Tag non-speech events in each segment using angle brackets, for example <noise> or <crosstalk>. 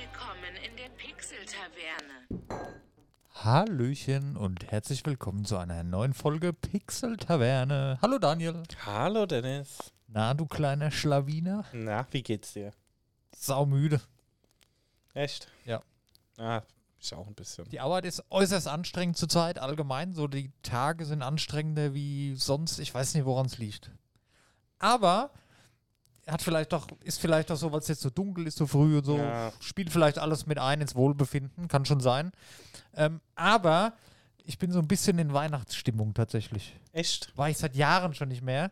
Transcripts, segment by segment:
Willkommen in der Pixel-Taverne. Hallöchen und herzlich willkommen zu einer neuen Folge Pixel Taverne. Hallo Daniel. Hallo Dennis. Na, du kleiner Schlawiner. Na, wie geht's dir? Saumüde. Echt? Ja. Ah, ich auch ein bisschen. Die Arbeit ist äußerst anstrengend zurzeit, allgemein. So, die Tage sind anstrengender wie sonst. Ich weiß nicht, woran es liegt. Aber hat vielleicht doch, ist vielleicht auch so, weil es jetzt so dunkel ist, so früh und so, Ja. spielt vielleicht alles mit ein ins Wohlbefinden, kann schon sein. Ähm, aber ich bin so ein bisschen in Weihnachtsstimmung tatsächlich. Echt? war ich seit Jahren schon nicht mehr.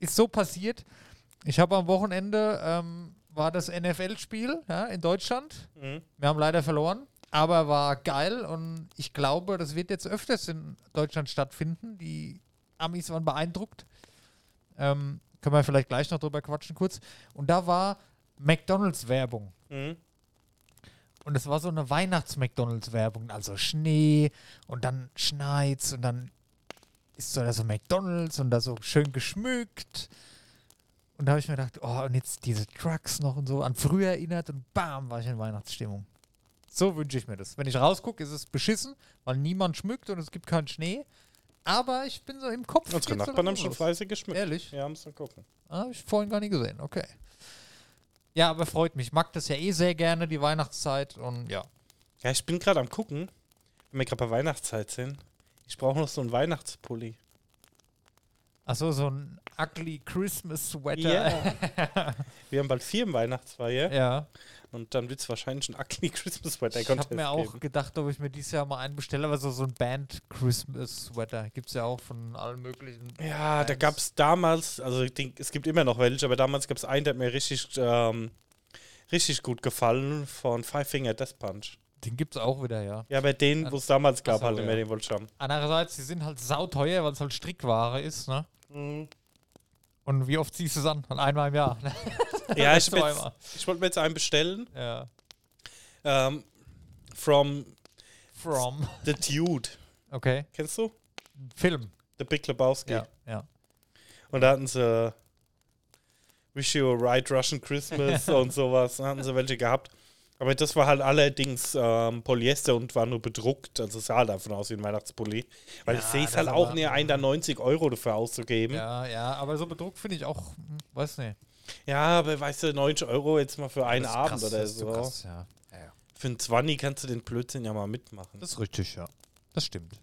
Ist so passiert. Ich habe am Wochenende ähm, war das NFL-Spiel ja, in Deutschland. Mhm. Wir haben leider verloren, aber war geil und ich glaube, das wird jetzt öfters in Deutschland stattfinden. Die Amis waren beeindruckt. Ähm, können wir vielleicht gleich noch drüber quatschen kurz. Und da war McDonalds-Werbung. Mhm. Und es war so eine Weihnachts-McDonalds-Werbung. Also Schnee und dann schneit's und dann ist so da so McDonalds und da so schön geschmückt. Und da habe ich mir gedacht, oh, und jetzt diese Trucks noch und so an früher erinnert und bam, war ich in Weihnachtsstimmung. So wünsche ich mir das. Wenn ich rausgucke, ist es beschissen, weil niemand schmückt und es gibt keinen Schnee. Aber ich bin so im Kopf. Unsere Nachbarn haben schon fleißig geschmückt. Ehrlich? Ja, müssen wir gucken. Ah, Habe ich vorhin gar nicht gesehen, okay. Ja, aber freut mich. Ich mag das ja eh sehr gerne, die Weihnachtszeit. Und ja. Ja, ich bin gerade am gucken, wenn wir gerade bei Weihnachtszeit sind. Ich brauche noch so einen Weihnachtspulli. Achso, so ein ugly Christmas Sweater. Ja. <laughs> wir haben bald vier im Weihnachtsfeier ja. und dann wird es wahrscheinlich ein ugly Christmas Sweater Ich habe mir auch geben. gedacht, ob ich mir dieses Jahr mal einen bestelle, aber so, so ein Band Christmas Sweater gibt es ja auch von allen möglichen. Ja, da Bands. gab es damals, also ich denk, es gibt immer noch welche, aber damals gab es einen, der hat mir richtig, ähm, richtig gut gefallen von Five Finger Death Punch. Den gibt es auch wieder, ja. Ja, bei denen, wo es damals gab, ach so, halt ja. den ich haben. Andererseits, die sind halt sauteuer, weil es halt Strickware ist, ne? Und wie oft ziehst du es an? Halt einmal im Jahr. ne? <laughs> Ja, ich, <laughs> jetzt- ich wollte mir jetzt einen bestellen. Ja. Ähm, from From. <laughs> The Dude. Okay. Kennst du? Film. The Big Lebowski. Ja. ja. Und da hatten sie Wish You a Right Russian Christmas und sowas. Da hatten sie welche gehabt. Aber das war halt allerdings ähm, Polyester und war nur bedruckt. Also es sah halt davon aus wie ein Weihnachtspulli. Weil ich Ja, sehe es halt auch näher ein, da 90 Euro dafür auszugeben. Ja, Ja, ja, aber so bedruckt finde ich auch, hm, weiß nicht. aber weißt du, 90 Euro jetzt mal für einen Abend krass, oder das ist so. krass, ja. Ja, ja. Für einen 20 kannst du den Blödsinn ja mal mitmachen. Das ist richtig, ja. Das stimmt.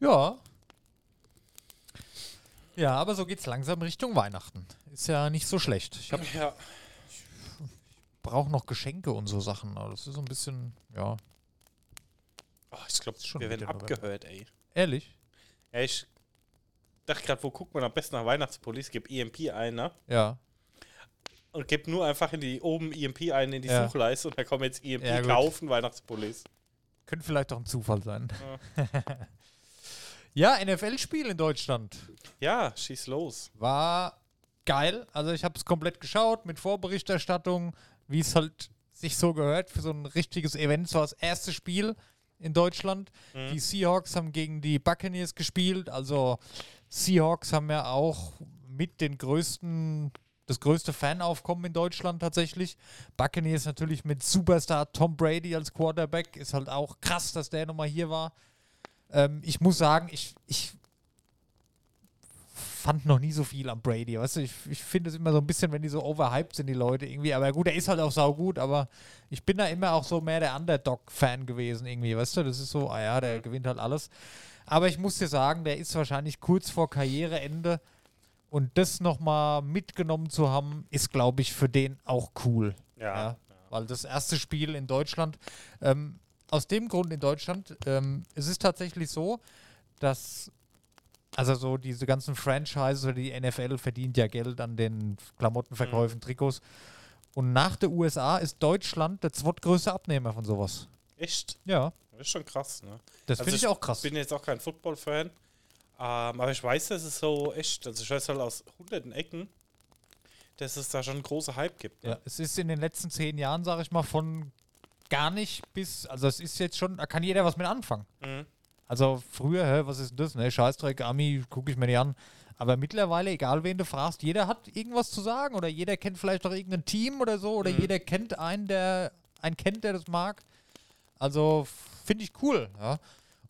Ja. Ja, aber so geht's langsam Richtung Weihnachten. Ist ja nicht so schlecht. Ich hab, ja. Brauche noch Geschenke und so Sachen. Aber das ist so ein bisschen, ja. Oh, ich glaube, schon wir werden abgehört, ey. Ehrlich? Ja, ich dachte gerade, wo guckt man am besten nach Weihnachtspullis? Gib EMP ein, ne? Ja. Und gib nur einfach in die oben EMP ein in die Ja. Suchleiste und da kommen jetzt EMP Ja, kaufen Weihnachtspullis. Könnte vielleicht auch ein Zufall sein. Ja, <laughs> NFL-Spiel in Deutschland. Ja, schieß los. war geil. Also ich habe es komplett geschaut mit Vorberichterstattung, wie es halt sich so gehört für so ein richtiges Event. War das erste Spiel in Deutschland. Mhm. Die Seahawks haben gegen die Buccaneers gespielt. Also Seahawks haben ja auch mit den größten, das größte Fanaufkommen in Deutschland tatsächlich. Buccaneers natürlich mit Superstar Tom Brady als Quarterback. Ist halt auch krass, dass der nochmal hier war. Ähm, ich muss sagen, ich, ich fand noch nie so viel am Brady. Weißt du, ich, ich finde es immer so ein bisschen, wenn die so overhyped sind, die Leute irgendwie. Aber gut, er ist halt auch saugut, aber ich bin da immer auch so mehr der Underdog-Fan gewesen irgendwie, weißt du? Das ist so, ah ja, der gewinnt halt alles. Aber ich muss dir sagen, der ist wahrscheinlich kurz vor Karriereende und das nochmal mitgenommen zu haben, ist, glaube ich, für den auch cool. Ja. Ja, weil das erste Spiel in Deutschland, ähm, aus dem Grund in Deutschland, ähm, es ist tatsächlich so, dass, also so diese ganzen Franchises oder die NFL verdient ja Geld an den Klamottenverkäufen, Trikots. Und nach der USA ist Deutschland der zweitgrößte Abnehmer von sowas. Echt? Ja, Das ist schon krass, ne? das Also finde ich auch krass. Ich bin jetzt auch kein Football-Fan. Ähm, aber ich weiß, dass es so echt, also ich weiß halt aus hunderten Ecken, dass es da schon einen großen Hype gibt. Ne? Ja, es ist in den letzten zehn Jahren, sage ich mal, von gar nicht bis, also es ist jetzt schon, da kann jeder was mit anfangen. Mhm. Also früher, hä, was ist denn das? Ne, Scheißdreck, Ami, gucke ich mir nicht an. Aber mittlerweile, egal wen du fragst, jeder hat irgendwas zu sagen oder jeder kennt vielleicht auch irgendein Team oder so oder Mhm. jeder kennt einen, der einen kennt, der das mag. Also finde ich cool, ja.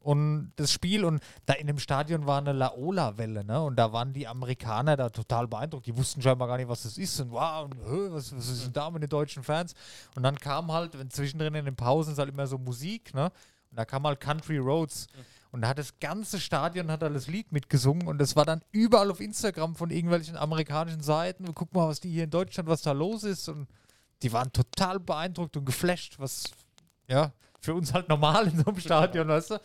Und das Spiel und da in dem Stadion war eine Laola-Welle, ne? Und da waren die Amerikaner da total beeindruckt. Die wussten scheinbar gar nicht, was das ist. Und wow, und, was, was ist denn da mit den deutschen Fans? Und dann kam halt, wenn zwischendrin in den Pausen ist halt immer so Musik, ne? Und da kam halt Country Roads. Und da hat das ganze Stadion hat das Lied mitgesungen und das war dann überall auf Instagram von irgendwelchen amerikanischen Seiten. Guck mal, was die hier in Deutschland, was da los ist. Und die waren total beeindruckt und geflasht, was ja für uns halt normal in so einem Stadion, weißt du.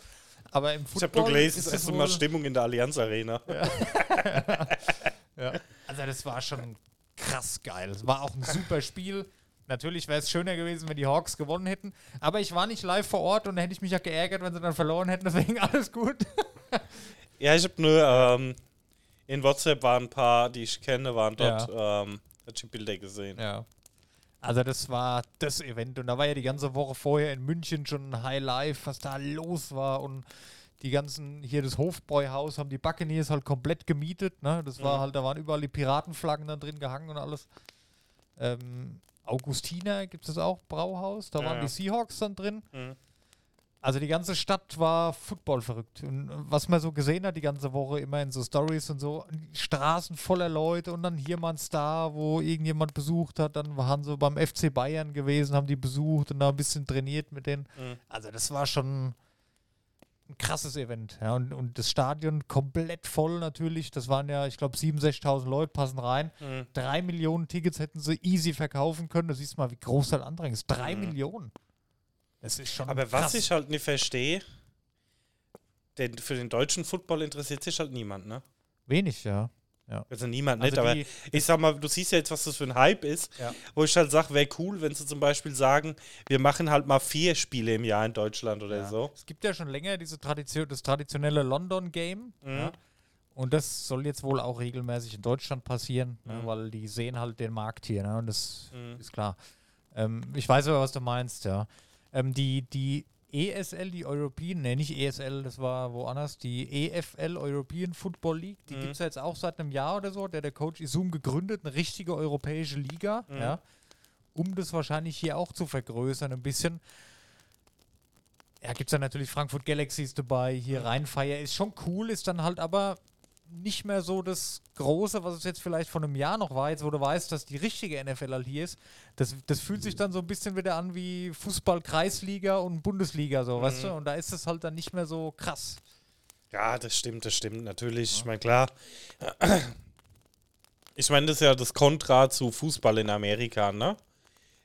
Aber im Ich Football habe gelesen, ist es ist wohl- Stimmung in der Allianz Arena. ja. <laughs> <laughs> Also das war schon krass geil. Es war auch ein super Spiel. Natürlich wäre es schöner gewesen, wenn die Hawks gewonnen hätten. Aber ich war nicht live vor Ort und da hätte ich mich ja geärgert, wenn sie dann verloren hätten. <laughs> Deswegen alles gut. Ja, ich habe nur ähm, in WhatsApp waren ein paar, die ich kenne, waren dort, ähm, hat ich Bilder gesehen. Ja. Also das war das Event und da war ja die ganze Woche vorher in München schon ein High Life, was da los war und die ganzen, hier das Hofbräuhaus haben die Buccaneers halt komplett gemietet, ne? Das war Mhm. halt, da waren überall die Piratenflaggen da drin gehangen und alles. Ähm, Augustiner gibt es auch, Brauhaus, da Ja, waren ja. die Seahawks dann drin. Mhm. Also die ganze Stadt war Football verrückt. Und was man so gesehen hat die ganze Woche, immer in so Stories und so, Straßen voller Leute und dann hier mal ein Star, wo irgendjemand besucht hat. Dann waren sie beim FC Bayern gewesen, haben die besucht und da ein bisschen trainiert mit denen. Mhm. Also das war schon ein krasses Event. Ja, und, und das Stadion komplett voll natürlich. Das waren ja, ich glaube, 67.000 Leute passen rein. Mhm. Drei Millionen Tickets hätten sie easy verkaufen können. Du siehst mal, wie groß das Andrang ist. Drei Mhm. Millionen. Das ist schon Aber krass. was ich halt nicht verstehe, denn für den deutschen Football interessiert sich halt niemand, ne? Wenig, ja. Also niemand Also nicht, aber ich sag mal, du siehst ja jetzt, was das für ein Hype ist, Ja. wo ich halt sage, wäre cool, wenn sie zum Beispiel sagen, wir machen halt mal vier Spiele im Jahr in Deutschland oder Ja. so. Es gibt ja schon länger diese Tradition, das traditionelle London-Game. Mhm. Ja. Und das soll jetzt wohl auch regelmäßig in Deutschland passieren, ne, Mhm. weil die sehen halt den Markt hier. Ne, und das Mhm. ist klar. Ähm, ich weiß aber, was du meinst, ja. Ähm, die, die ESL, die European, ne, nicht ESL, das war woanders, die EFL, European Football League, die Mhm. gibt es ja jetzt auch seit einem Jahr oder so. Der, der Coach Isum gegründet, eine richtige europäische Liga, Mhm. ja, um das wahrscheinlich hier auch zu vergrößern, ein bisschen. Ja, gibt es dann natürlich Frankfurt Galaxies dabei, hier Rheinfeier ist schon cool, ist dann halt aber nicht mehr so das Große, was es jetzt vielleicht vor einem Jahr noch war, jetzt wo du weißt, dass die richtige NFL halt hier ist. Das, das fühlt sich dann so ein bisschen wieder an wie Fußball-Kreisliga und Bundesliga, so, weißt Mhm. du? Und da ist es halt dann nicht mehr so krass. Ja, das stimmt, das stimmt natürlich. Ich meine, klar. <clears throat> Ich meine, das ist ja das Kontra zu Fußball in Amerika, ne?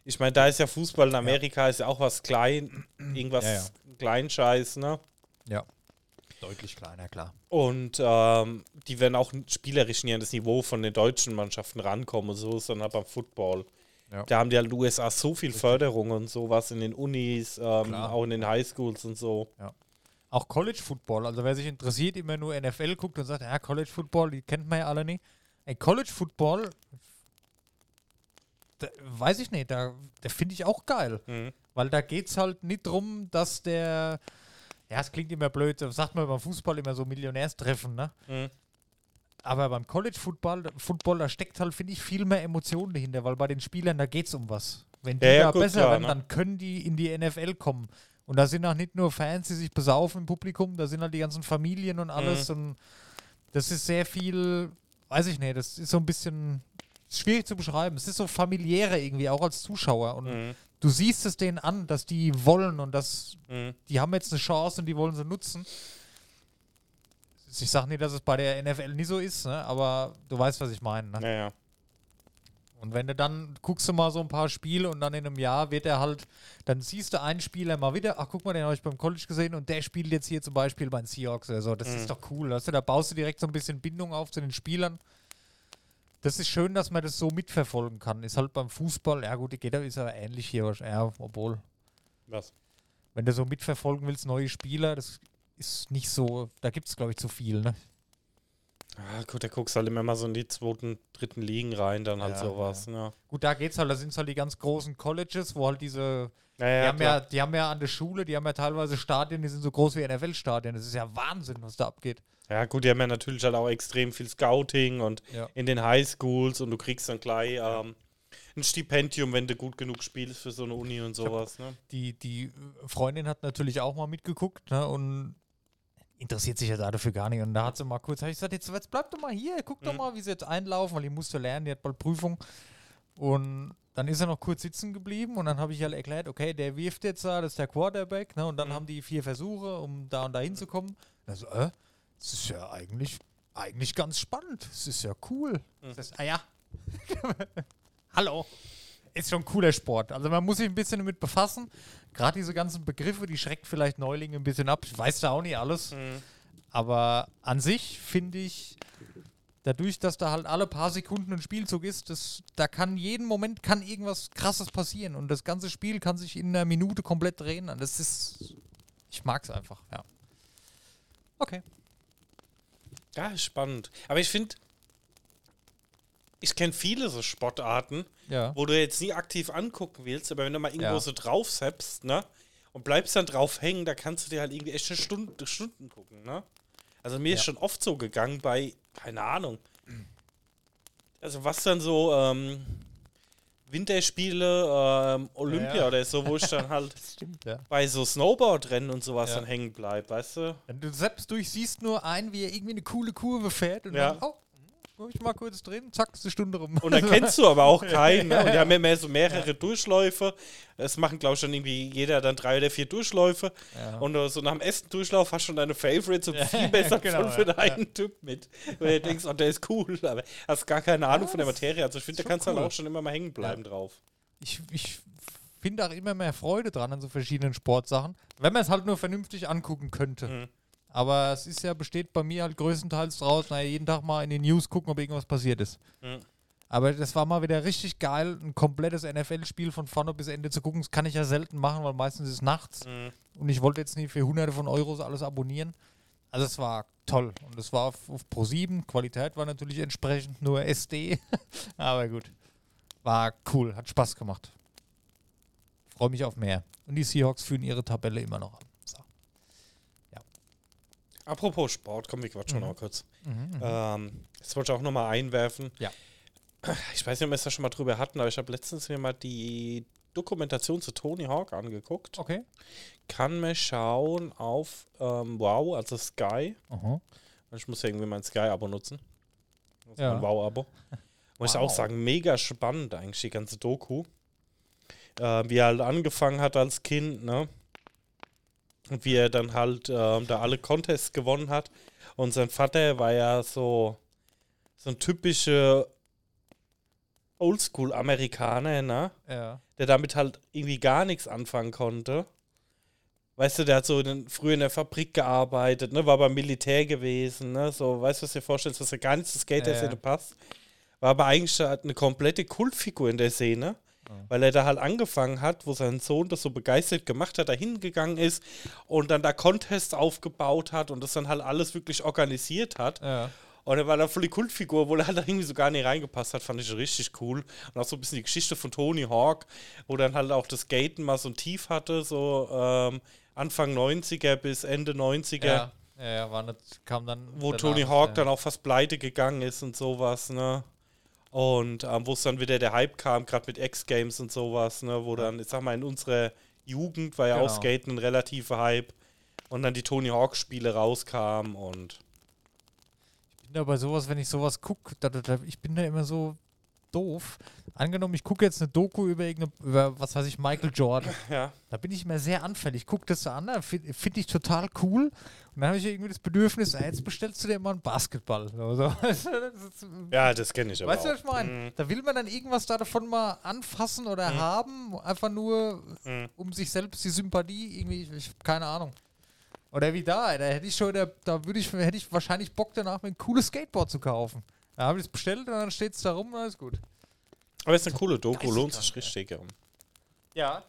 Ich meine, da ist ja Fußball in Amerika ist ja auch was klein, irgendwas Ja, ja. Kleinscheiß, ne? Ja. Deutlich kleiner, klar. Und ähm, die werden auch spielerisch nie an das Niveau von den deutschen Mannschaften rankommen. So ist dann halt beim Football. Ja. Da haben die halt in den USA so viel Förderung und sowas in den Unis, ähm, auch in den Highschools und so. Auch College Football, also wer sich interessiert, immer nur NFL guckt und sagt, ja, College Football, die kennt man ja alle nicht. Ey, College Football, da, weiß ich nicht, da, da finde ich auch geil. Mhm. Weil da geht es halt nicht drum, dass der, ja, es klingt immer blöd, das sagt man beim Fußball immer so Millionärstreffen, ne? Mhm. Aber beim College Football, Football, da steckt halt, finde ich, viel mehr Emotionen dahinter, weil bei den Spielern, da geht es um was. Wenn die Ja, ja, da gut, besser klar, werden, ne? dann können die in die NFL kommen. Und da sind auch nicht nur Fans, die sich besaufen im Publikum, da sind halt die ganzen Familien und alles. Mhm. Und das ist sehr viel, weiß ich nicht, das ist so ein bisschen schwierig zu beschreiben. Es ist so familiärer irgendwie, auch als Zuschauer. Und Mhm. Du siehst es denen an, dass die wollen und dass Mhm. die haben jetzt eine Chance und die wollen sie nutzen. Ich sage nicht, dass es bei der NFL nie so ist, ne? aber du weißt, was ich meine. Ne? Naja. Und wenn du dann guckst du mal so ein paar Spiele und dann in einem Jahr wird er halt, dann siehst du einen Spieler mal wieder, ach guck mal, den habe ich beim College gesehen und der spielt jetzt hier zum Beispiel bei den Seahawks oder so. Das Mhm. ist doch cool. Weißt du? Da baust du direkt so ein bisschen Bindung auf zu den Spielern. Das ist schön, dass man das so mitverfolgen kann. Ist halt beim Fußball, ja gut, die geht ist aber ähnlich hier, wahrscheinlich. ja, obwohl, Was? wenn du so mitverfolgen willst, neue Spieler, das ist nicht so, da gibt es glaube ich zu viel, ne? Ja, gut, da guckst halt immer mal so in die zweiten, dritten Ligen rein, dann halt Ja, sowas. Ja. Gut, da geht's halt, da sind halt die ganz großen Colleges, wo halt diese Ja, Die, ja, haben klar. ja, die haben ja an der Schule, die haben ja teilweise Stadien, die sind so groß wie NFL-Stadien. Das ist ja Wahnsinn, was da abgeht. Ja, gut, die haben ja natürlich halt auch extrem viel Scouting und Ja. in den Highschools und du kriegst dann gleich ähm, ein Stipendium, wenn du gut genug spielst für so eine Uni und sowas. Ne? Die, die Freundin hat natürlich auch mal mitgeguckt ne, und interessiert sich ja da dafür gar nicht. Und da hat sie mal kurz, habe ich gesagt, jetzt, jetzt bleib doch mal hier, guck doch Mhm. mal, wie sie jetzt einlaufen, weil die musste lernen, die hat bald Prüfung. Und dann ist er noch kurz sitzen geblieben und dann habe ich halt erklärt, okay, der wirft jetzt da, das ist der Quarterback, ne, und dann Mhm. haben die vier Versuche, um da und da hinzukommen. Also, äh, das ist ja eigentlich, eigentlich ganz spannend. Das ist ja cool. Mhm. Das ah ja. <laughs> Hallo. Ist schon ein cooler Sport. Also man muss sich ein bisschen damit befassen. Gerade diese ganzen Begriffe, die schreckt vielleicht Neulinge ein bisschen ab. Ich weiß da auch nicht alles. Mhm. Aber an sich finde ich, dadurch, dass da halt alle paar Sekunden ein Spielzug ist, das, da kann jeden Moment kann irgendwas krasses passieren. Und das ganze Spiel kann sich in einer Minute komplett drehen. Das ist. Ich mag es einfach, ja. Okay. Ja, ist spannend. Aber ich finde, ich kenne viele so Sportarten, Ja. wo du jetzt nie aktiv angucken willst, aber wenn du mal irgendwo Ja. so drauf setzt, ne? Und bleibst dann drauf hängen, da kannst du dir halt irgendwie echt eine Stunde, Stunden gucken, ne? Also mir ist Ja. schon oft so gegangen bei, keine Ahnung. Also was dann so, ähm, Winterspiele, ähm, Olympia Ja. oder so, wo ich dann <laughs> halt stimmt, ja. bei so Snowboardrennen und sowas Ja. dann hängen bleib, weißt du? Wenn du selbst durch siehst nur einen, wie er irgendwie eine coole Kurve fährt und Ja. dann, oh, guck ich mal kurz drin, zack, ist eine Stunde rum. Und dann kennst du aber auch <laughs> keinen. Ne? Und die haben ja mehr so mehrere Durchläufe. Das machen, glaube ich, dann irgendwie jeder dann drei oder vier Durchläufe. Ja. Und so nach dem ersten Durchlauf hast du schon deine Favorites und <laughs> Ja, viel besser genau, von für ja, deinen Typ mit. Weil du denkst, oh, der ist cool, aber hast gar keine Ahnung Ja, von der das Materie. Also ich finde, da schon kannst du cool. dann auch schon immer mal hängen bleiben drauf. ich, ich finde auch immer mehr Freude dran an so verschiedenen Sportsachen, wenn man es halt nur vernünftig angucken könnte. Mhm. Aber es ist ja, besteht bei mir halt größtenteils draus, naja, jeden Tag mal in den News gucken, ob irgendwas passiert ist. Mhm. Aber das war mal wieder richtig geil, ein komplettes NFL-Spiel von vorne bis Ende zu gucken. Das kann ich ja selten machen, weil meistens ist es nachts. Mhm. Und ich wollte jetzt nicht für hunderte von Euros alles abonnieren. Also es war toll. Und es war auf, auf Pro7. Qualität war natürlich entsprechend nur SD. <laughs> Aber gut. War cool. Hat Spaß gemacht. Freue mich auf mehr. Und die Seahawks führen ihre Tabelle immer noch an. Apropos Sport, komm, wir quatschen Mhm. noch kurz. Mhm. Ähm, das wollte ich auch nochmal einwerfen. Ja. Ich weiß nicht, ob wir es da schon mal drüber hatten, aber ich habe letztens mir mal die Dokumentation zu Tony Hawk angeguckt. Okay. Kann man schauen auf ähm, Wow, also Sky. Aha. Ich muss ja irgendwie mein Sky-Abo nutzen. Also Ja. Mein Wow-Abo. Muss ich Wow. auch sagen, mega spannend eigentlich, die ganze Doku. Äh, wie er halt angefangen hat als Kind, ne? Und wie er dann halt ähm, da alle Contests gewonnen hat. Und sein Vater war ja so, so ein typischer Oldschool-Amerikaner, ne? Ja. der damit halt irgendwie gar nichts anfangen konnte. Weißt du, der hat so in, früher in der Fabrik gearbeitet, ne, war beim Militär gewesen, ne, so, weißt du, was du dir vorstellst, dass er gar nicht zu Skater Ja, passt. War aber eigentlich eine komplette Kultfigur in der Szene, weil er da halt angefangen hat, wo sein Sohn das so begeistert gemacht hat, da hingegangen ist und dann da Contests aufgebaut hat und das dann halt alles wirklich organisiert hat. Ja. Und er war da voll die Kultfigur, obwohl er halt da irgendwie so gar nicht reingepasst hat, fand ich richtig cool. Und auch so ein bisschen die Geschichte von Tony Hawk, wo dann halt auch das Skaten mal so ein Tief hatte, so ähm, Anfang 90er bis Ende 90er, Ja. Ja, ja, war nicht, kam dann. wo Tony Hawk ja. dann auch fast pleite gegangen ist und sowas, ne? Und ähm, wo es dann wieder der Hype kam, gerade mit X-Games und sowas, ne? Wo dann, ich sag mal, in unserer Jugend war ja auch Genau. Skaten ein relativer Hype. Und dann die Tony Hawk-Spiele rauskamen und bin da bei sowas, wenn ich sowas gucke, ich bin da immer so doof. Angenommen, ich gucke jetzt eine Doku über über, was weiß ich, Michael Jordan. <laughs> ja. Da bin ich immer sehr anfällig. Guck das so an, finde find ich total cool. Und dann habe ich irgendwie das Bedürfnis, jetzt bestellst du dir mal einen Basketball. So. <laughs> Ja, das kenne ich aber Weißt du, was ich meine? Mhm. Da will man dann irgendwas da davon mal anfassen oder haben, einfach nur, Mhm. um sich selbst die Sympathie irgendwie, ich, ich keine Ahnung. Oder wie da, da hätte ich schon, da, da würde ich, hätte ich wahrscheinlich Bock danach, mir ein cooles Skateboard zu kaufen. Da habe ich es bestellt und dann steht es da rum und alles gut. Aber es ist eine coole Doku, lohnt sich ja. richtig. Ja. Ja.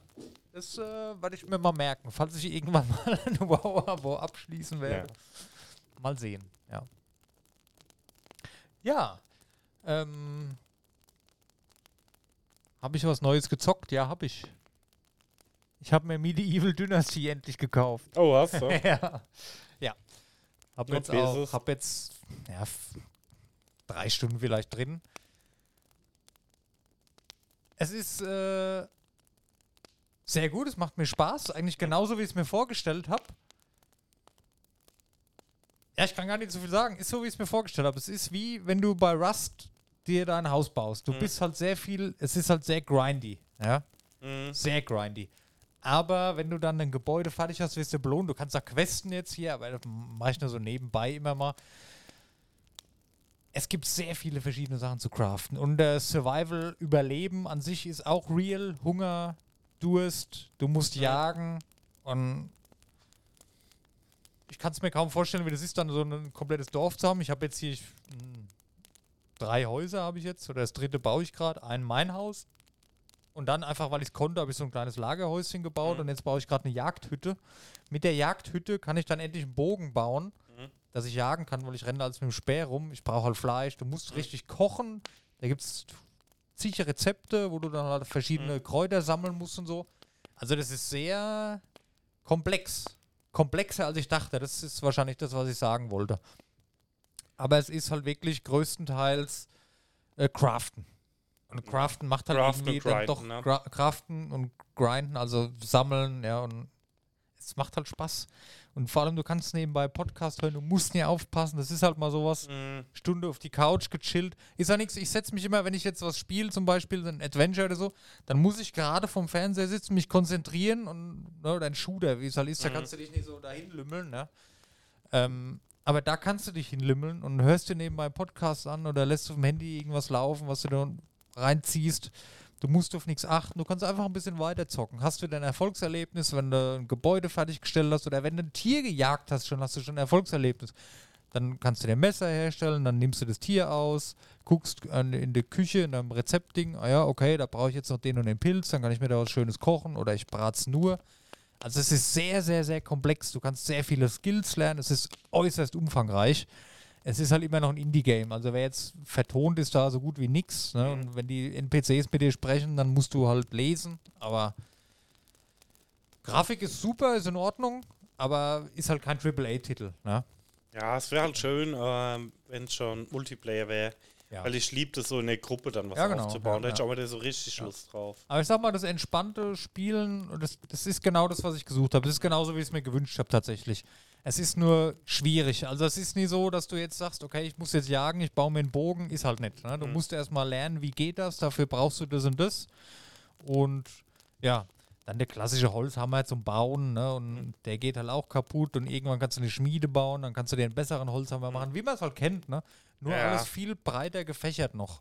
Das äh, werde ich mir mal merken, falls ich irgendwann <laughs> mal ein Wow-Abo abschließen werde. Mal sehen, ja. Ja. Ähm, habe ich was Neues gezockt? Ja, habe ich. Ich habe mir Medieval Dynasty endlich gekauft. Oh, hast du? <laughs> ja. Ja. Hab Und jetzt, auch, hab jetzt ja, drei Stunden vielleicht drin. Es ist äh, sehr gut, es macht mir Spaß. Eigentlich genauso, wie ich es mir vorgestellt habe. Ja, ich kann gar nicht so viel sagen. Ist so, wie ich es mir vorgestellt habe. Es ist wie, wenn du bei Rust dir dein Haus baust. Du bist halt sehr viel, es ist halt sehr grindy. Ja. Mhm. Sehr grindy. Aber wenn du dann ein Gebäude fertig hast, wirst du belohnt. Du kannst da questen jetzt hier, aber das mache ich nur so nebenbei immer mal. Es gibt sehr viele verschiedene Sachen zu craften. Und der Survival, Überleben an sich ist auch real. Hunger, Durst, du musst jagen. Und ich kann es mir kaum vorstellen, wie das ist, dann so ein komplettes Dorf zu haben. Ich habe jetzt hier ich, mh, drei Häuser, habe ich jetzt. Oder das dritte baue ich gerade. Ein mein Haus, und dann einfach, weil ich es konnte, habe ich so ein kleines Lagerhäuschen gebaut Mhm. und jetzt baue ich gerade eine Jagdhütte. Mit der Jagdhütte kann ich dann endlich einen Bogen bauen. Dass ich jagen kann, weil ich renne als mit dem Speer rum. Ich brauche halt Fleisch. Du musst richtig kochen. Da gibt es zig Rezepte, wo du dann halt verschiedene Mhm. Kräuter sammeln musst und so. Also das ist sehr komplex. Komplexer als ich dachte. Das ist wahrscheinlich das, was ich sagen wollte. Aber es ist halt wirklich größtenteils äh, Craften. Und Craften macht halt Craften irgendwie dann doch grinden, ne? Craften und Grinden, also sammeln, ja, und es macht halt Spaß. Und vor allem, du kannst nebenbei Podcast hören, du musst nie aufpassen, das ist halt mal sowas, Mhm. Stunde auf die Couch gechillt. Ist ja nichts, ich setze mich immer, wenn ich jetzt was spiele, zum Beispiel ein Adventure oder so, dann muss ich gerade vom Fernseher sitzen, mich konzentrieren und, ne, oder ein Shooter, wie es halt ist, da Mhm. kannst du dich nicht so dahin lümmeln, ne? Ähm, aber da kannst du dich hinlümmeln und hörst dir nebenbei einen Podcast an oder lässt auf dem Handy irgendwas laufen, was du dann reinziehst. Du musst auf nichts achten, du kannst einfach ein bisschen weiter zocken. Hast du dein Erfolgserlebnis, wenn du ein Gebäude fertiggestellt hast oder wenn du ein Tier gejagt hast, schon hast du schon ein Erfolgserlebnis. Dann kannst du dir ein Messer herstellen, dann nimmst du das Tier aus, guckst in der Küche, in einem Rezeptding, ah ja, okay, da brauche ich jetzt noch den und den Pilz, dann kann ich mir da was Schönes kochen oder ich brat's nur. Also es ist sehr, sehr, sehr komplex. Du kannst sehr viele Skills lernen. Es ist äußerst umfangreich. Es ist halt immer noch ein Indie-Game. Also wer jetzt vertont ist, da so gut wie nix. Ne? Und wenn die NPCs mit dir sprechen, dann musst du halt lesen. Aber Grafik ist super, ist in Ordnung, aber ist halt kein AAA-Titel. Ne? Ja, es wäre halt schön, ähm, wenn es schon Multiplayer wäre. Ja. Weil ich liebe das so in der Gruppe dann was Ja, genau, aufzubauen. ja, da hätte ich ja. auch mal da so richtig Lust drauf. Aber ich sag mal, das entspannte Spielen, das, das ist genau das, was ich gesucht habe. Das ist genauso, wie ich es mir gewünscht habe, tatsächlich. Es ist nur schwierig. Also, es ist nie so, dass du jetzt sagst, okay, ich muss jetzt jagen, ich baue mir einen Bogen. Ist halt nicht. Ne? Du musst erst mal lernen, wie geht das. Dafür brauchst du das und das. Und ja, dann der klassische Holzhammer zum Bauen. Ne? Und der geht halt auch kaputt. Und irgendwann kannst du eine Schmiede bauen. Dann kannst du dir einen besseren Holzhammer machen, wie man es halt kennt. Ne? Nur Ja. alles viel breiter gefächert noch.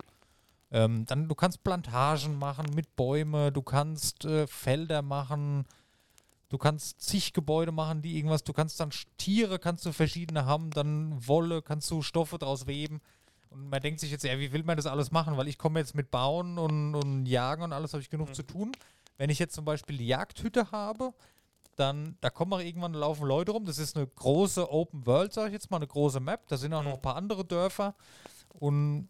Ähm, dann, du kannst Plantagen machen mit Bäume, du kannst äh, Felder machen, du kannst zig Gebäude machen, die irgendwas, du kannst dann Tiere, kannst du verschiedene haben, dann Wolle, kannst du Stoffe draus weben. Und man denkt sich jetzt, ja, wie will man das alles machen? Weil ich komme jetzt mit Bauen und, und Jagen und alles, habe ich genug zu tun. Wenn ich jetzt zum Beispiel die Jagdhütte habe, dann, da kommen auch irgendwann laufen Leute rum. Das ist eine große Open World, sage ich jetzt mal, eine große Map. Da sind auch noch ein paar andere Dörfer. Und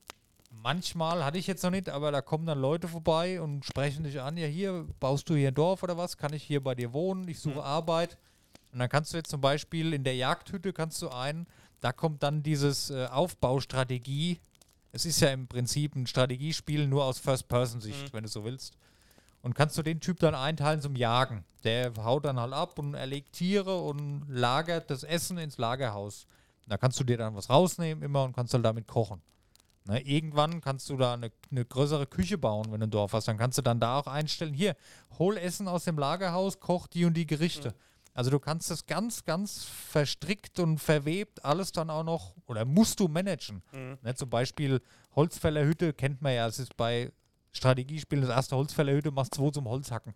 manchmal hatte ich jetzt noch nicht, aber da kommen dann Leute vorbei und sprechen dich an, ja hier, baust du hier ein Dorf oder was? Kann ich hier bei dir wohnen? Ich suche Arbeit. Und dann kannst du jetzt zum Beispiel in der Jagdhütte kannst du ein, da kommt dann dieses äh, Aufbaustrategie. Es ist ja im Prinzip ein Strategiespiel nur aus First-Person-Sicht, wenn du so willst. Und kannst du den Typ dann einteilen zum Jagen. Der haut dann halt ab und erlegt Tiere und lagert das Essen ins Lagerhaus. Da kannst du dir dann was rausnehmen immer und kannst halt damit kochen. Ne, irgendwann kannst du da eine, eine größere Küche bauen, wenn du ein Dorf hast. Dann kannst du dann da auch einstellen, hier, hol Essen aus dem Lagerhaus, koch die und die Gerichte. Also du kannst das ganz, ganz verstrickt und verwebt alles dann auch noch, oder musst du managen. Ne, zum Beispiel Holzfällerhütte kennt man ja, es ist bei Strategiespielen das erste Holzfällerhütte, machst zwei zum Holzhacken.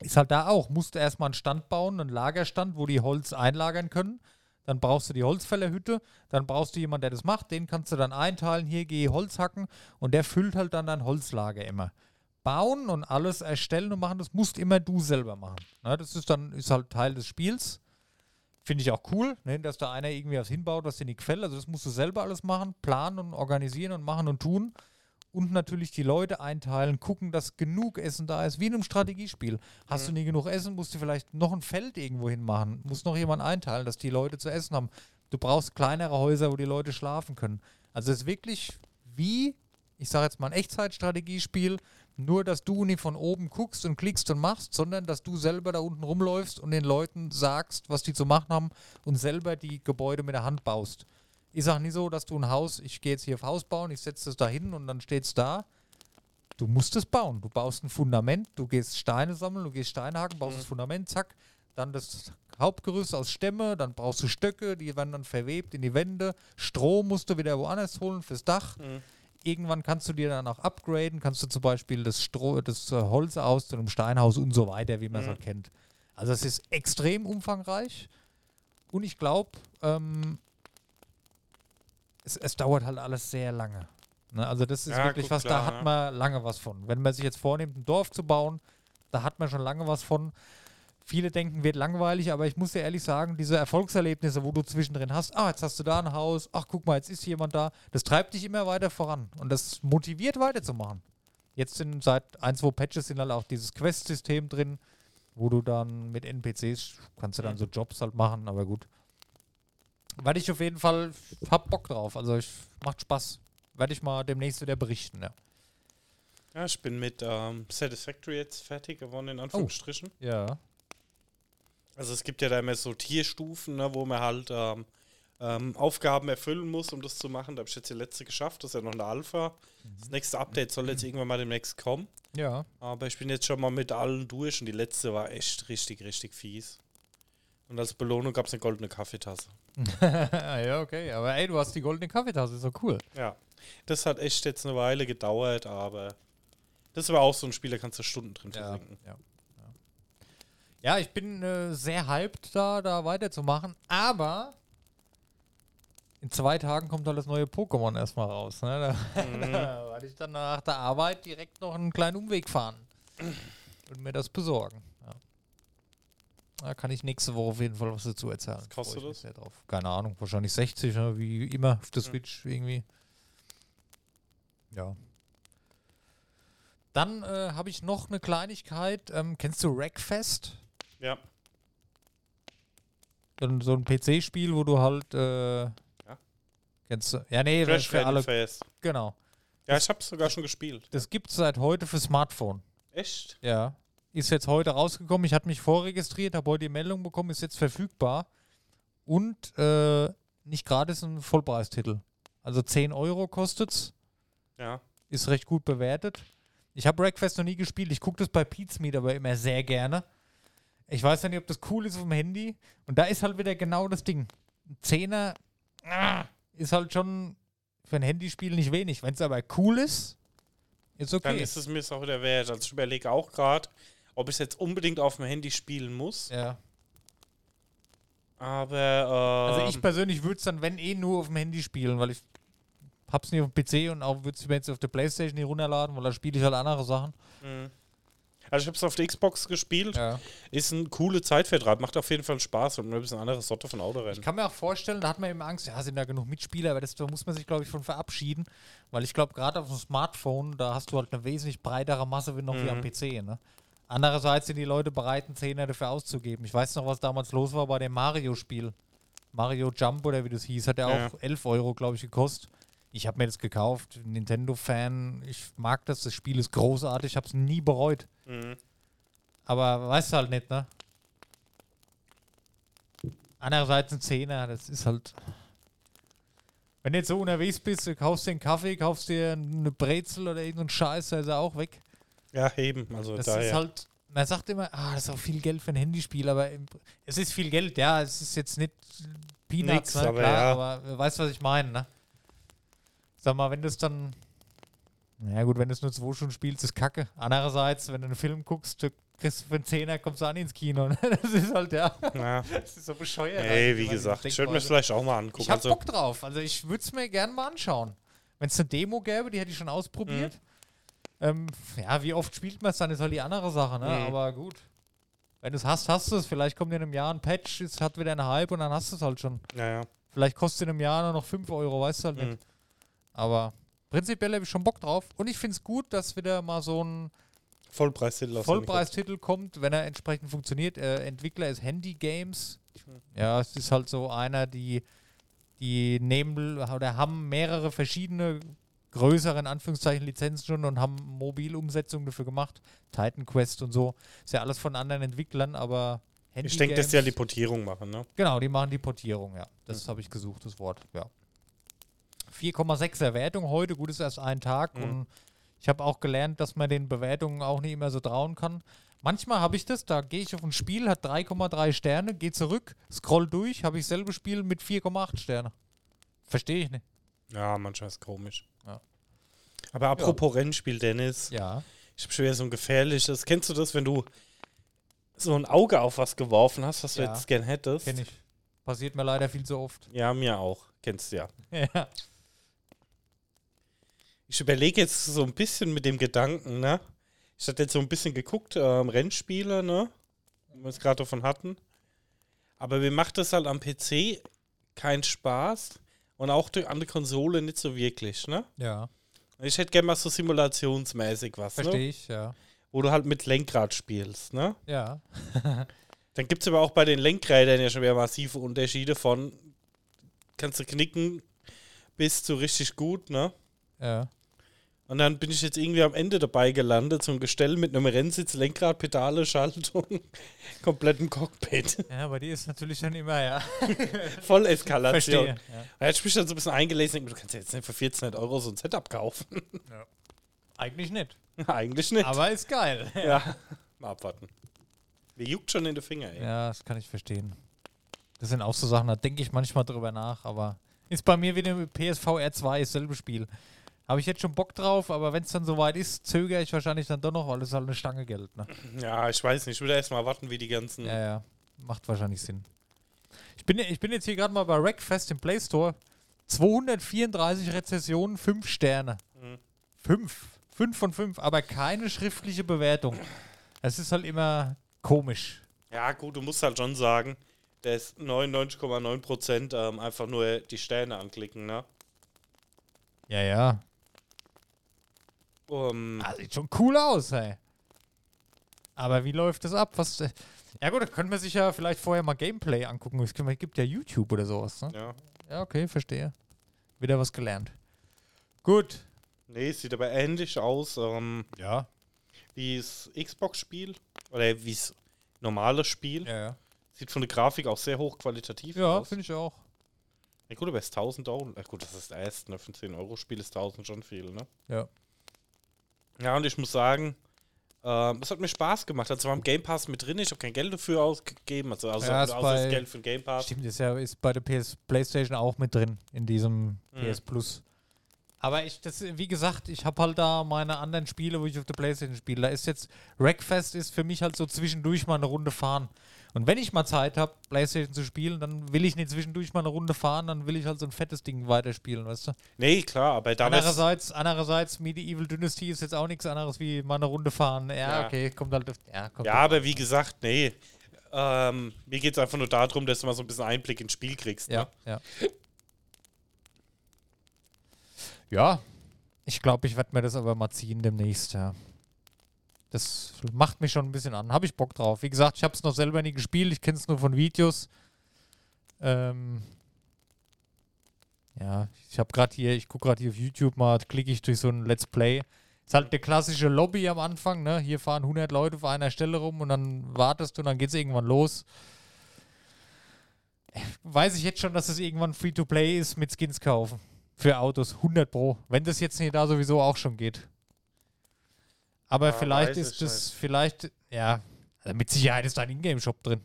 Ist halt da auch, musst du erstmal einen Stand bauen, einen Lagerstand, wo die Holz einlagern können. Dann brauchst du die Holzfällerhütte, dann brauchst du jemanden, der das macht, den kannst du dann einteilen, hier geh Holz hacken und der füllt halt dann dein Holzlager immer. Bauen und alles erstellen und machen, das musst immer du selber machen. Ne, das ist dann ist halt Teil des Spiels. Finde ich auch cool, ne, dass da einer irgendwie was hinbaut, was dir nicht gefällt. Also das musst du selber alles machen, planen und organisieren und machen und tun. Und natürlich die Leute einteilen, gucken, dass genug Essen da ist, wie in einem Strategiespiel. Hast du nie genug Essen, musst du vielleicht noch ein Feld irgendwo hinmachen. Musst noch jemand einteilen, dass die Leute zu essen haben. Du brauchst kleinere Häuser, wo die Leute schlafen können. Also es ist wirklich wie, ich sage jetzt mal ein Echtzeitstrategiespiel, nur dass du nicht von oben guckst und klickst und machst, sondern dass du selber da unten rumläufst und den Leuten sagst, was die zu machen haben und selber die Gebäude mit der Hand baust. Ich sage nie so, dass du ein Haus, ich gehe jetzt hier auf Haus bauen, ich setze es da hin und dann steht es da. Du musst es bauen. Du baust ein Fundament, du gehst Steine sammeln, du gehst Steine haken, baust das Fundament, zack. Dann das Hauptgerüst aus Stämme, dann brauchst du Stöcke, die werden dann verwebt in die Wände. Strom musst du wieder woanders holen fürs Dach. Irgendwann kannst du dir dann auch upgraden, kannst du zum Beispiel das, Stroh, das äh, Holz aus zu einem Steinhaus und so weiter, wie man es halt kennt. Also es ist extrem umfangreich und ich glaube, ähm, es, es dauert halt alles sehr lange. Ne? Also das ist Ja, wirklich gut, was, klar, da hat man lange was von. Wenn man sich jetzt vornimmt, ein Dorf zu bauen, da hat man schon lange was von. Viele denken, wird langweilig, aber ich muss dir ehrlich sagen, diese Erfolgserlebnisse, wo du zwischendrin hast, ah, jetzt hast du da ein Haus, ach, guck mal, jetzt ist jemand da, das treibt dich immer weiter voran und das motiviert weiterzumachen. Jetzt sind seit ein, zwei Patches sind halt auch dieses Quest-System drin, wo du dann mit NPCs kannst du dann so Jobs halt machen, aber gut. Werde ich auf jeden Fall, hab Bock drauf, also ich, macht Spaß. Werde ich mal demnächst wieder berichten, ja. Ja, ich bin mit ähm, Satisfactory jetzt fertig geworden, in Anführungsstrichen. Ja. Also es gibt ja da immer so Tierstufen, ne, wo man halt ähm, ähm, Aufgaben erfüllen muss, um das zu machen. Da habe ich jetzt die letzte geschafft, das ist ja noch eine Alpha. Das nächste Update soll jetzt irgendwann mal demnächst kommen. Ja. Aber ich bin jetzt schon mal mit allen durch und die letzte war echt richtig, richtig fies. Und als Belohnung gab es eine goldene Kaffeetasse. <laughs> ja, okay. Aber ey, du hast die goldene Kaffeetasse, ist doch cool. Ja, das hat echt jetzt eine Weile gedauert, aber das war auch so ein Spiel, da kannst du Stunden drin Ja, versenken. ja, ja. ja ich bin äh, sehr hyped, da, da weiterzumachen, aber in zwei Tagen kommt halt das neue Pokémon erstmal raus. Ne? Da, da <laughs> werde ich dann nach der Arbeit direkt noch einen kleinen Umweg fahren und mir das besorgen. Ja. Da kann ich nächste Woche auf jeden Fall was dazu erzählen. Was kostet das? Keine Ahnung, wahrscheinlich 60, ne? wie immer auf der. Switch irgendwie. Ja. Dann äh, habe ich noch eine Kleinigkeit. Ähm, kennst du Wreckfest? Ja, So ein- so ein PC-Spiel, wo du halt. Äh, Kennst du? Ja, nee, Crash für alle. Fest. Genau. Ja, ich habe sogar schon gespielt. Das gibt es seit heute für Smartphone. Echt? Ja. Ist jetzt heute rausgekommen. Ich hatte mich vorregistriert, habe heute die Meldung bekommen, ist jetzt verfügbar. Und äh, nicht gratis ein Vollpreistitel. Also 10 Euro kostet's. Ja. Ist recht gut bewertet. Ich habe Breakfast noch nie gespielt. Ich gucke das bei Pizmeet aber immer sehr gerne. Ich weiß ja nicht, ob das cool ist auf dem Handy. Und da ist halt wieder genau das Ding. Ein Zehner ah, ist halt schon für ein Handyspiel nicht wenig. Wenn es aber cool ist, ist okay. Dann ist es mir es auch wieder wert. Also ich überlege auch gerade, ob ich es jetzt unbedingt auf dem Handy spielen muss. ja. Aber ähm, Also ich persönlich würde es dann, wenn eh, nur auf dem Handy spielen, weil ich hab's nicht auf dem PC und auch würde es mir jetzt auf der Playstation nicht runterladen, weil da spiele ich halt andere Sachen. Mhm. Also ich habe es auf der Xbox gespielt. Ja. Ist ein cooler Zeitvertreib. Macht auf jeden Fall Spaß und ein bisschen andere Sorte von Autorennen. Ich kann mir auch vorstellen, da hat man immer Angst, ja, sind da genug Mitspieler, aber das, da muss man sich, glaube ich, von verabschieden, weil ich glaube, gerade auf dem Smartphone, da hast du halt eine wesentlich breitere Masse wie noch wie am PC. Ne? Andererseits sind die Leute bereit, einen Zehner dafür auszugeben. Ich weiß noch, was damals los war bei dem Mario-Spiel. Mario Jump oder wie das hieß, hat ja Ja. auch 11 Euro, glaube ich, gekostet. Ich habe mir das gekauft. Nintendo-Fan, ich mag das. Das Spiel ist großartig. Ich habe es nie bereut. Mhm. Aber weißt du halt nicht, ne? Andererseits ein Zehner, das ist halt. Wenn du jetzt so unterwegs bist, du kaufst dir einen Kaffee, kaufst dir eine Brezel oder irgendeinen Scheiß, da ist er auch weg. Ja, eben. Also Das daher. ist halt. Man sagt immer, ah, das ist auch viel Geld für ein Handyspiel, aber im, es ist viel Geld, ja, es ist jetzt nicht Peanuts, Nix, ne, aber klar, ja. aber du weißt, was ich meine, ne? Sag mal, wenn du es dann. Na gut, wenn du es nur zwei Stunden spielst, ist kacke. Andererseits, wenn du einen Film guckst, du kriegst für einen Zehner, kommst du an ins Kino. Ne? <laughs> Das ist halt, ja. ja. Das ist so bescheuert. Ey, wie gesagt, ich würde mir es vielleicht auch mal angucken. Ich hab Also, Bock drauf. Also ich würde es mir gerne mal anschauen. Wenn es eine Demo gäbe, die hätte ich schon ausprobiert. Mhm. Ähm, ja, wie oft spielt man es dann, ist halt die andere Sache, ne? Mhm. Aber gut. Wenn du es hast, hast du es. Vielleicht kommt in einem Jahr ein Patch, es hat wieder einen Hype und dann hast du es halt schon. Naja. Vielleicht kostet in einem Jahr nur noch 5 Euro, weißt du halt Mhm. nicht. Aber prinzipiell habe ich schon Bock drauf. Und ich finde es gut, dass wieder mal so ein Vollpreistitel Vollpreistitel kommt, wenn er entsprechend funktioniert. Äh, Entwickler ist Handy Games. Ja, es ist halt so einer, die, die nehmen oder haben mehrere verschiedene größere, in Anführungszeichen, Lizenzen schon und haben Mobilumsetzungen dafür gemacht. Titan Quest und so. Ist ja alles von anderen Entwicklern, aber Handy Ich denke, dass die ja die Portierung machen, ne? Genau, die machen die Portierung, ja. Das Mhm. habe ich gesucht, das Wort, ja. 4,6er Wertung heute, gut ist erst ein Tag Mhm. und ich habe auch gelernt, dass man den Bewertungen auch nicht immer so trauen kann. Manchmal habe ich das, da gehe ich auf ein Spiel, hat 3,3 Sterne, gehe zurück, scroll durch, habe ich selbe Spiel mit 4,8 Sterne. Verstehe ich nicht. Ja, manchmal ist komisch. Ja. Aber apropos Rennspiel, Dennis, Ja. ich habe schon wieder so ein gefährliches. Kennst du das, wenn du so ein Auge auf was geworfen hast, was du Ja. jetzt gern hättest? Kenne ich. Passiert mir leider viel zu oft. Ja, mir auch. Kennst du ja. <laughs> Ja. Ich überlege jetzt so ein bisschen mit dem Gedanken, ne? Ich hatte jetzt so ein bisschen geguckt, ähm, Rennspiele, ne? Wenn wir es gerade davon hatten. Aber mir macht das halt am PC keinen Spaß und auch durch andere Konsole nicht so wirklich, ne? Ja. Ich hätte gerne mal so simulationsmäßig was, ne? Verstehe ich, ja. Wo du halt mit Lenkrad spielst, ne? Ja. <laughs> Dann gibt es aber auch bei den Lenkrädern ja schon wieder massive Unterschiede von kannst du knicken bis zu richtig gut, ne? Ja. Und dann bin ich jetzt irgendwie am Ende dabei gelandet, so ein Gestell mit einem Rennsitz, Lenkrad, Pedale, Schaltung, <laughs> komplettem Cockpit. Ja, aber die ist natürlich dann immer, ja. <laughs> Voll Eskalation. Verstehe. Ja. Da hätte ich mich dann so ein bisschen eingelesen, du kannst ja jetzt nicht für 1400 Euro so ein Setup kaufen. Eigentlich nicht. <laughs> Eigentlich nicht. Aber ist geil. ja. Mal abwarten. Mir juckt schon in den Finger, ey. Ja, das kann ich verstehen. Das sind auch so Sachen, da denke ich manchmal drüber nach, aber ist bei mir wieder mit PSV R2 dasselbe Spiel. Habe ich jetzt schon Bock drauf, aber wenn es dann soweit ist, zögere ich wahrscheinlich dann doch noch, weil es halt eine Stange Geld. Ne? Ja, ich weiß nicht. Ich will erst mal warten, wie die ganzen. Ja, ja. Macht wahrscheinlich Sinn. Ich bin, ich bin jetzt hier gerade mal bei Rackfest im Play Store. 234 Rezessionen, 5 Sterne. Mhm. 5. 5 von 5, aber keine schriftliche Bewertung. Es ist halt immer komisch. Ja, gut, du musst halt schon sagen, der ist 99,9% ähm, einfach nur die Sterne anklicken, ne? Ja, ja. Um, Ah, sieht schon cool aus, ey. Aber wie läuft das ab? Was, äh, ja gut, da können wir sich ja vielleicht vorher mal Gameplay angucken. Es gibt- ja YouTube oder sowas, ne? ja. Ja, okay, verstehe. Wieder was gelernt. Gut. Nee, sieht aber ähnlich aus ähm, Ja. wie das Xbox-Spiel oder wie das normale Spiel. Ja, ja. Sieht von der Grafik auch sehr hochqualitativ Ja, aus. finde ich auch. Ja, gut, aber es ist 1000 Euro. Na gut, das ist erst, ne? Für ein 10-Euro-Spiel ist 1000 schon viel, ne? Ja. Ja, und ich muss sagen, ähm, es hat mir Spaß gemacht. Also, wir haben Game Pass mit drin. Ich habe kein Geld dafür ausgegeben. Also, also Ja, ist außer bei- das Geld für den Game Pass. Stimmt, ist ja ist bei der PS Playstation auch mit drin in diesem Mhm. PS Plus. Aber ich, das, wie gesagt, ich habe halt da meine anderen Spiele, wo ich auf der Playstation spiele. Da ist jetzt Wreckfest ist für mich halt so zwischendurch mal eine Runde fahren. Und wenn ich mal Zeit habe, Playstation zu spielen, dann will ich nicht zwischendurch mal eine Runde fahren, dann will ich halt so ein fettes Ding weiterspielen, weißt du? Nee, klar, aber da wär's- Andererseits, andererseits, Medieval Dynasty ist jetzt auch nichts anderes wie mal eine Runde fahren. Ja, Ja. okay, kommt halt. auf- Ja, kommt Ja, aber wie gesagt, nee. Ähm, mir geht es einfach nur darum, dass du mal so ein bisschen Einblick ins Spiel kriegst. Ne? Ja, ja. Ja, ich glaube, ich werde mir das aber mal ziehen demnächst, ja. Das macht mich schon ein bisschen an. Habe ich Bock drauf. Wie gesagt, ich habe es noch selber nie gespielt. Ich kenne es nur von Videos. Ähm, ja, ich habe gerade hier, ich gucke gerade hier auf YouTube mal, klicke ich durch so ein Let's Play. Ist halt der klassische Lobby am Anfang, ne? Hier fahren 100 Leute auf einer Stelle rum und dann wartest du und dann geht es irgendwann los weiß ich jetzt schon, dass es irgendwann Free-to-Play ist mit Skins kaufen. Für Autos, 100 Pro. Wenn das jetzt nicht da sowieso auch schon geht. Aber Ja, vielleicht ist das, vielleicht, ja, also mit Sicherheit ist da ein Ingame-Shop drin.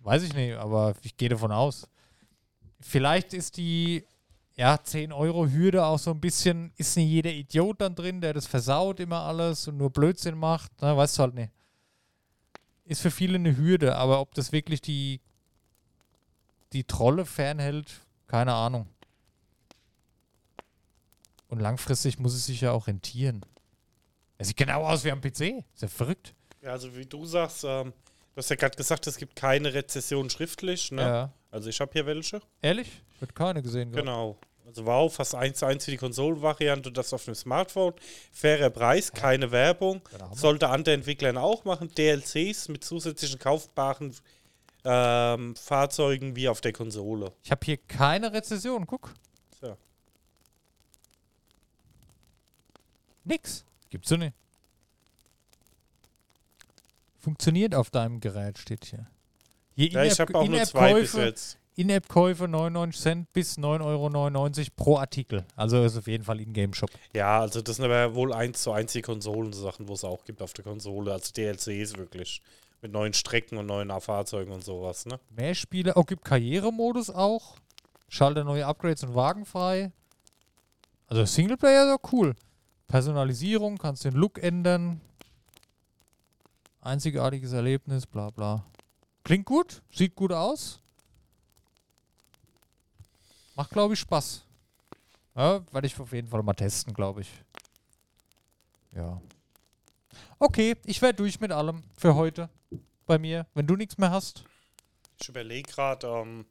Weiß ich nicht, aber ich gehe davon aus. Vielleicht ist die, ja, 10 Euro Hürde auch so ein bisschen, ist nicht jeder Idiot dann drin, der das versaut immer alles und nur Blödsinn macht. Ne, weißt du halt nicht. Ist für viele eine Hürde, aber ob das wirklich die die Trolle fernhält, keine Ahnung. Und langfristig muss es sich ja auch rentieren. Er sieht genau aus wie am PC. Ist ja verrückt. Ja, also wie du sagst, ähm, Du hast ja gerade gesagt, es gibt keine Rezession schriftlich, ne? Ja. Also ich habe hier welche. Ehrlich? Ich hätte keine gesehen. gehabt. Genau. Also wow, fast 1 zu 1 für die Konsolenvariante und das auf dem Smartphone. Fairer Preis, keine Werbung. Ja, Sollte andere Entwickler auch machen. DLCs mit zusätzlichen kaufbaren ähm, Fahrzeugen wie auf der Konsole. Ich habe hier keine Rezession. Guck. So. Nix. Gibt's so nicht. Funktioniert auf deinem Gerät, steht hier. Hier Ja, ich habe auch nur zwei bis jetzt. In-App-Käufe 99 Cent bis 9,99 Euro pro Artikel. Also ist auf jeden Fall In-Game-Shop. Ja, also das sind aber wohl 1 zu 1 die Konsolensachen, wo es auch gibt auf der Konsole. Also DLCs wirklich. Mit neuen Strecken und neuen Fahrzeugen und sowas, ne? Mehr Spiele. Oh, gibt Karrieremodus auch. Schalte neue Upgrades und Wagen frei. Also Singleplayer ist auch cool. Personalisierung, kannst den Look ändern. Einzigartiges Erlebnis, bla bla. Klingt gut, sieht gut aus. Macht, glaube ich, Spaß. Ja, werde ich auf jeden Fall mal testen, glaube ich. Ja. Okay, ich wäre durch mit allem für heute. Bei mir. Wenn du nichts mehr hast. Ich überlege gerade, ähm,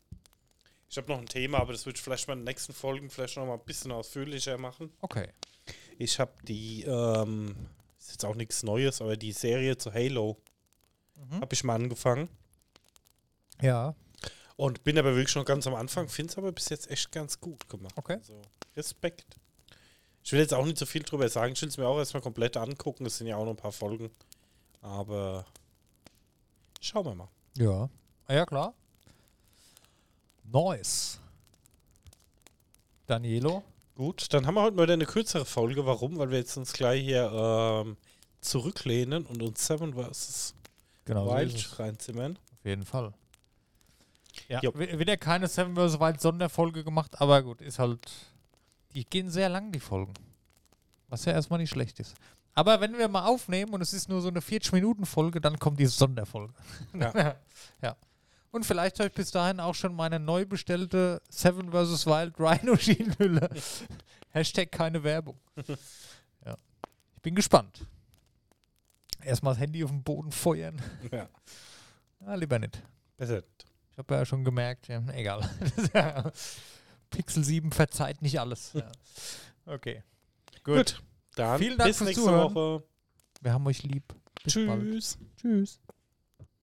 ich habe noch ein Thema, aber das würde ich vielleicht mal in den nächsten Folgen vielleicht noch mal ein bisschen ausführlicher machen. Okay. Ich habe die, ähm, ist jetzt auch nichts Neues, aber die Serie zu Halo Mhm. habe ich mal angefangen. Ja. Und bin aber wirklich schon ganz am Anfang, finde es aber bis jetzt echt ganz gut gemacht. Okay. Also, Respekt. Ich will jetzt auch nicht so viel drüber sagen. Ich will es mir auch erstmal komplett angucken. Es sind ja auch noch ein paar Folgen. Aber schauen wir mal. Ja. Ah, ja, klar. Nice. Danielo? Gut, dann haben wir heute mal wieder eine kürzere Folge. Warum? Weil wir jetzt uns gleich hier ähm, zurücklehnen und uns Seven vs. Genau, so Wild es. reinzimmern. Auf jeden Fall. Ja, Jo. wi- wieder keine Seven vs. Wild Sonderfolge gemacht, aber gut, ist halt. Die gehen sehr lang, die Folgen. Was ja erstmal nicht schlecht ist. Aber wenn wir mal aufnehmen und es ist nur so eine 40-Minuten-Folge, dann kommt die Sonderfolge. Ja. <laughs> ja. Und vielleicht habe ich bis dahin auch schon meine neu bestellte Seven vs. Wild Rhino <laughs> Schienenhülle. <laughs> Hashtag keine Werbung. <laughs> ja. Ich bin gespannt. Erstmal das Handy auf den Boden feuern. ja. Ah, lieber nicht. Besser. Ich habe ja schon gemerkt, ja, egal. Pixel 7 verzeiht nicht alles. Ja. Okay. Gut. Gut. Dann Vielen Dank bis fürs nächste Zuhören. Woche. Wir haben euch lieb. Bis bald. Tschüss. Tschüss.